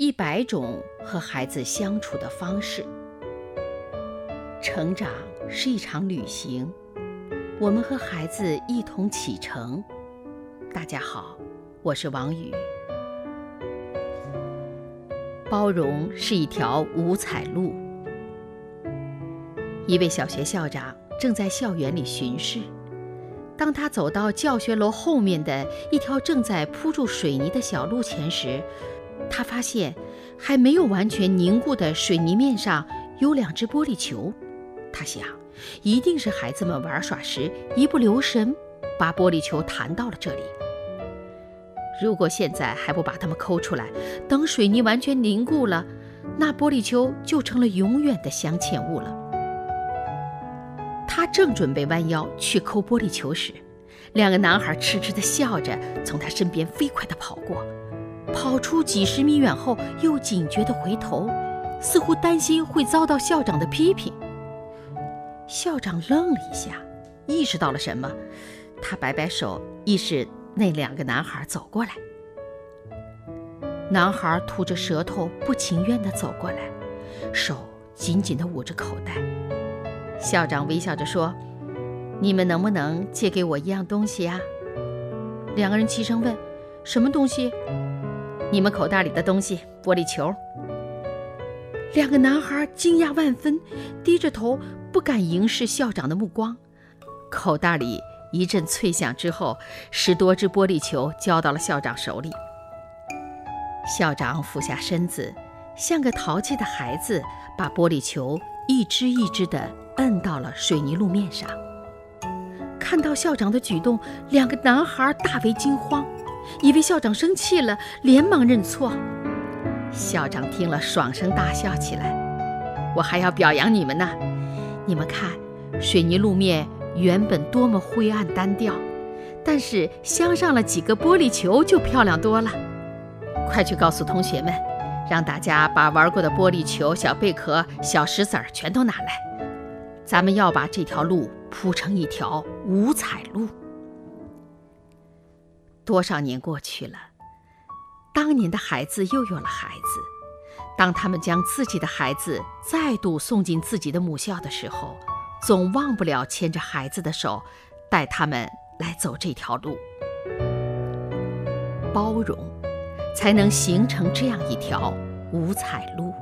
一百种和孩子相处的方式。成长是一场旅行，我们和孩子一同启程。大家好，我是王宇。包容是一条五彩路。一位小学校长正在校园里巡视。当他走到教学楼后面的一条正在铺住水泥的小路前时，他发现还没有完全凝固的水泥面上有两只玻璃球。他想，一定是孩子们玩耍时一不留神，把玻璃球弹到了这里。如果现在还不把它们抠出来，等水泥完全凝固了，那玻璃球就成了永远的镶嵌物了。他正准备弯腰去抠玻璃球时，两个男孩痴痴地笑着从他身边飞快地跑过，跑出几十米远后又警觉地回头，似乎担心会遭到校长的批评。校长愣了一下，意识到了什么，他摆摆手，意示那两个男孩走过来。男孩吐着舌头，不情愿地走过来，手紧紧地捂着口袋。校长微笑着说：“你们能不能借给我一样东西呀？”两个人齐声问：“什么东西？”“你们口袋里的东西，玻璃球。”两个男孩惊讶万分，低着头不敢迎视校长的目光。口袋里一阵脆响之后，十多只玻璃球交到了校长手里。校长俯下身子，像个淘气的孩子，把玻璃球一只一只地摁到了水泥路面上。看到校长的举动，两个男孩大为惊慌，以为校长生气了，连忙认错。校长听了，爽声大笑起来：“我还要表扬你们呢！你们看，水泥路面原本多么灰暗单调，但是镶上了几个玻璃球，就漂亮多了。快去告诉同学们，让大家把玩过的玻璃球、小贝壳、小石子儿全都拿来。”咱们要把这条路铺成一条五彩路。多少年过去了，当年的孩子又有了孩子。当他们将自己的孩子再度送进自己的母校的时候，总忘不了牵着孩子的手，带他们来走这条路。包容，才能形成这样一条五彩路。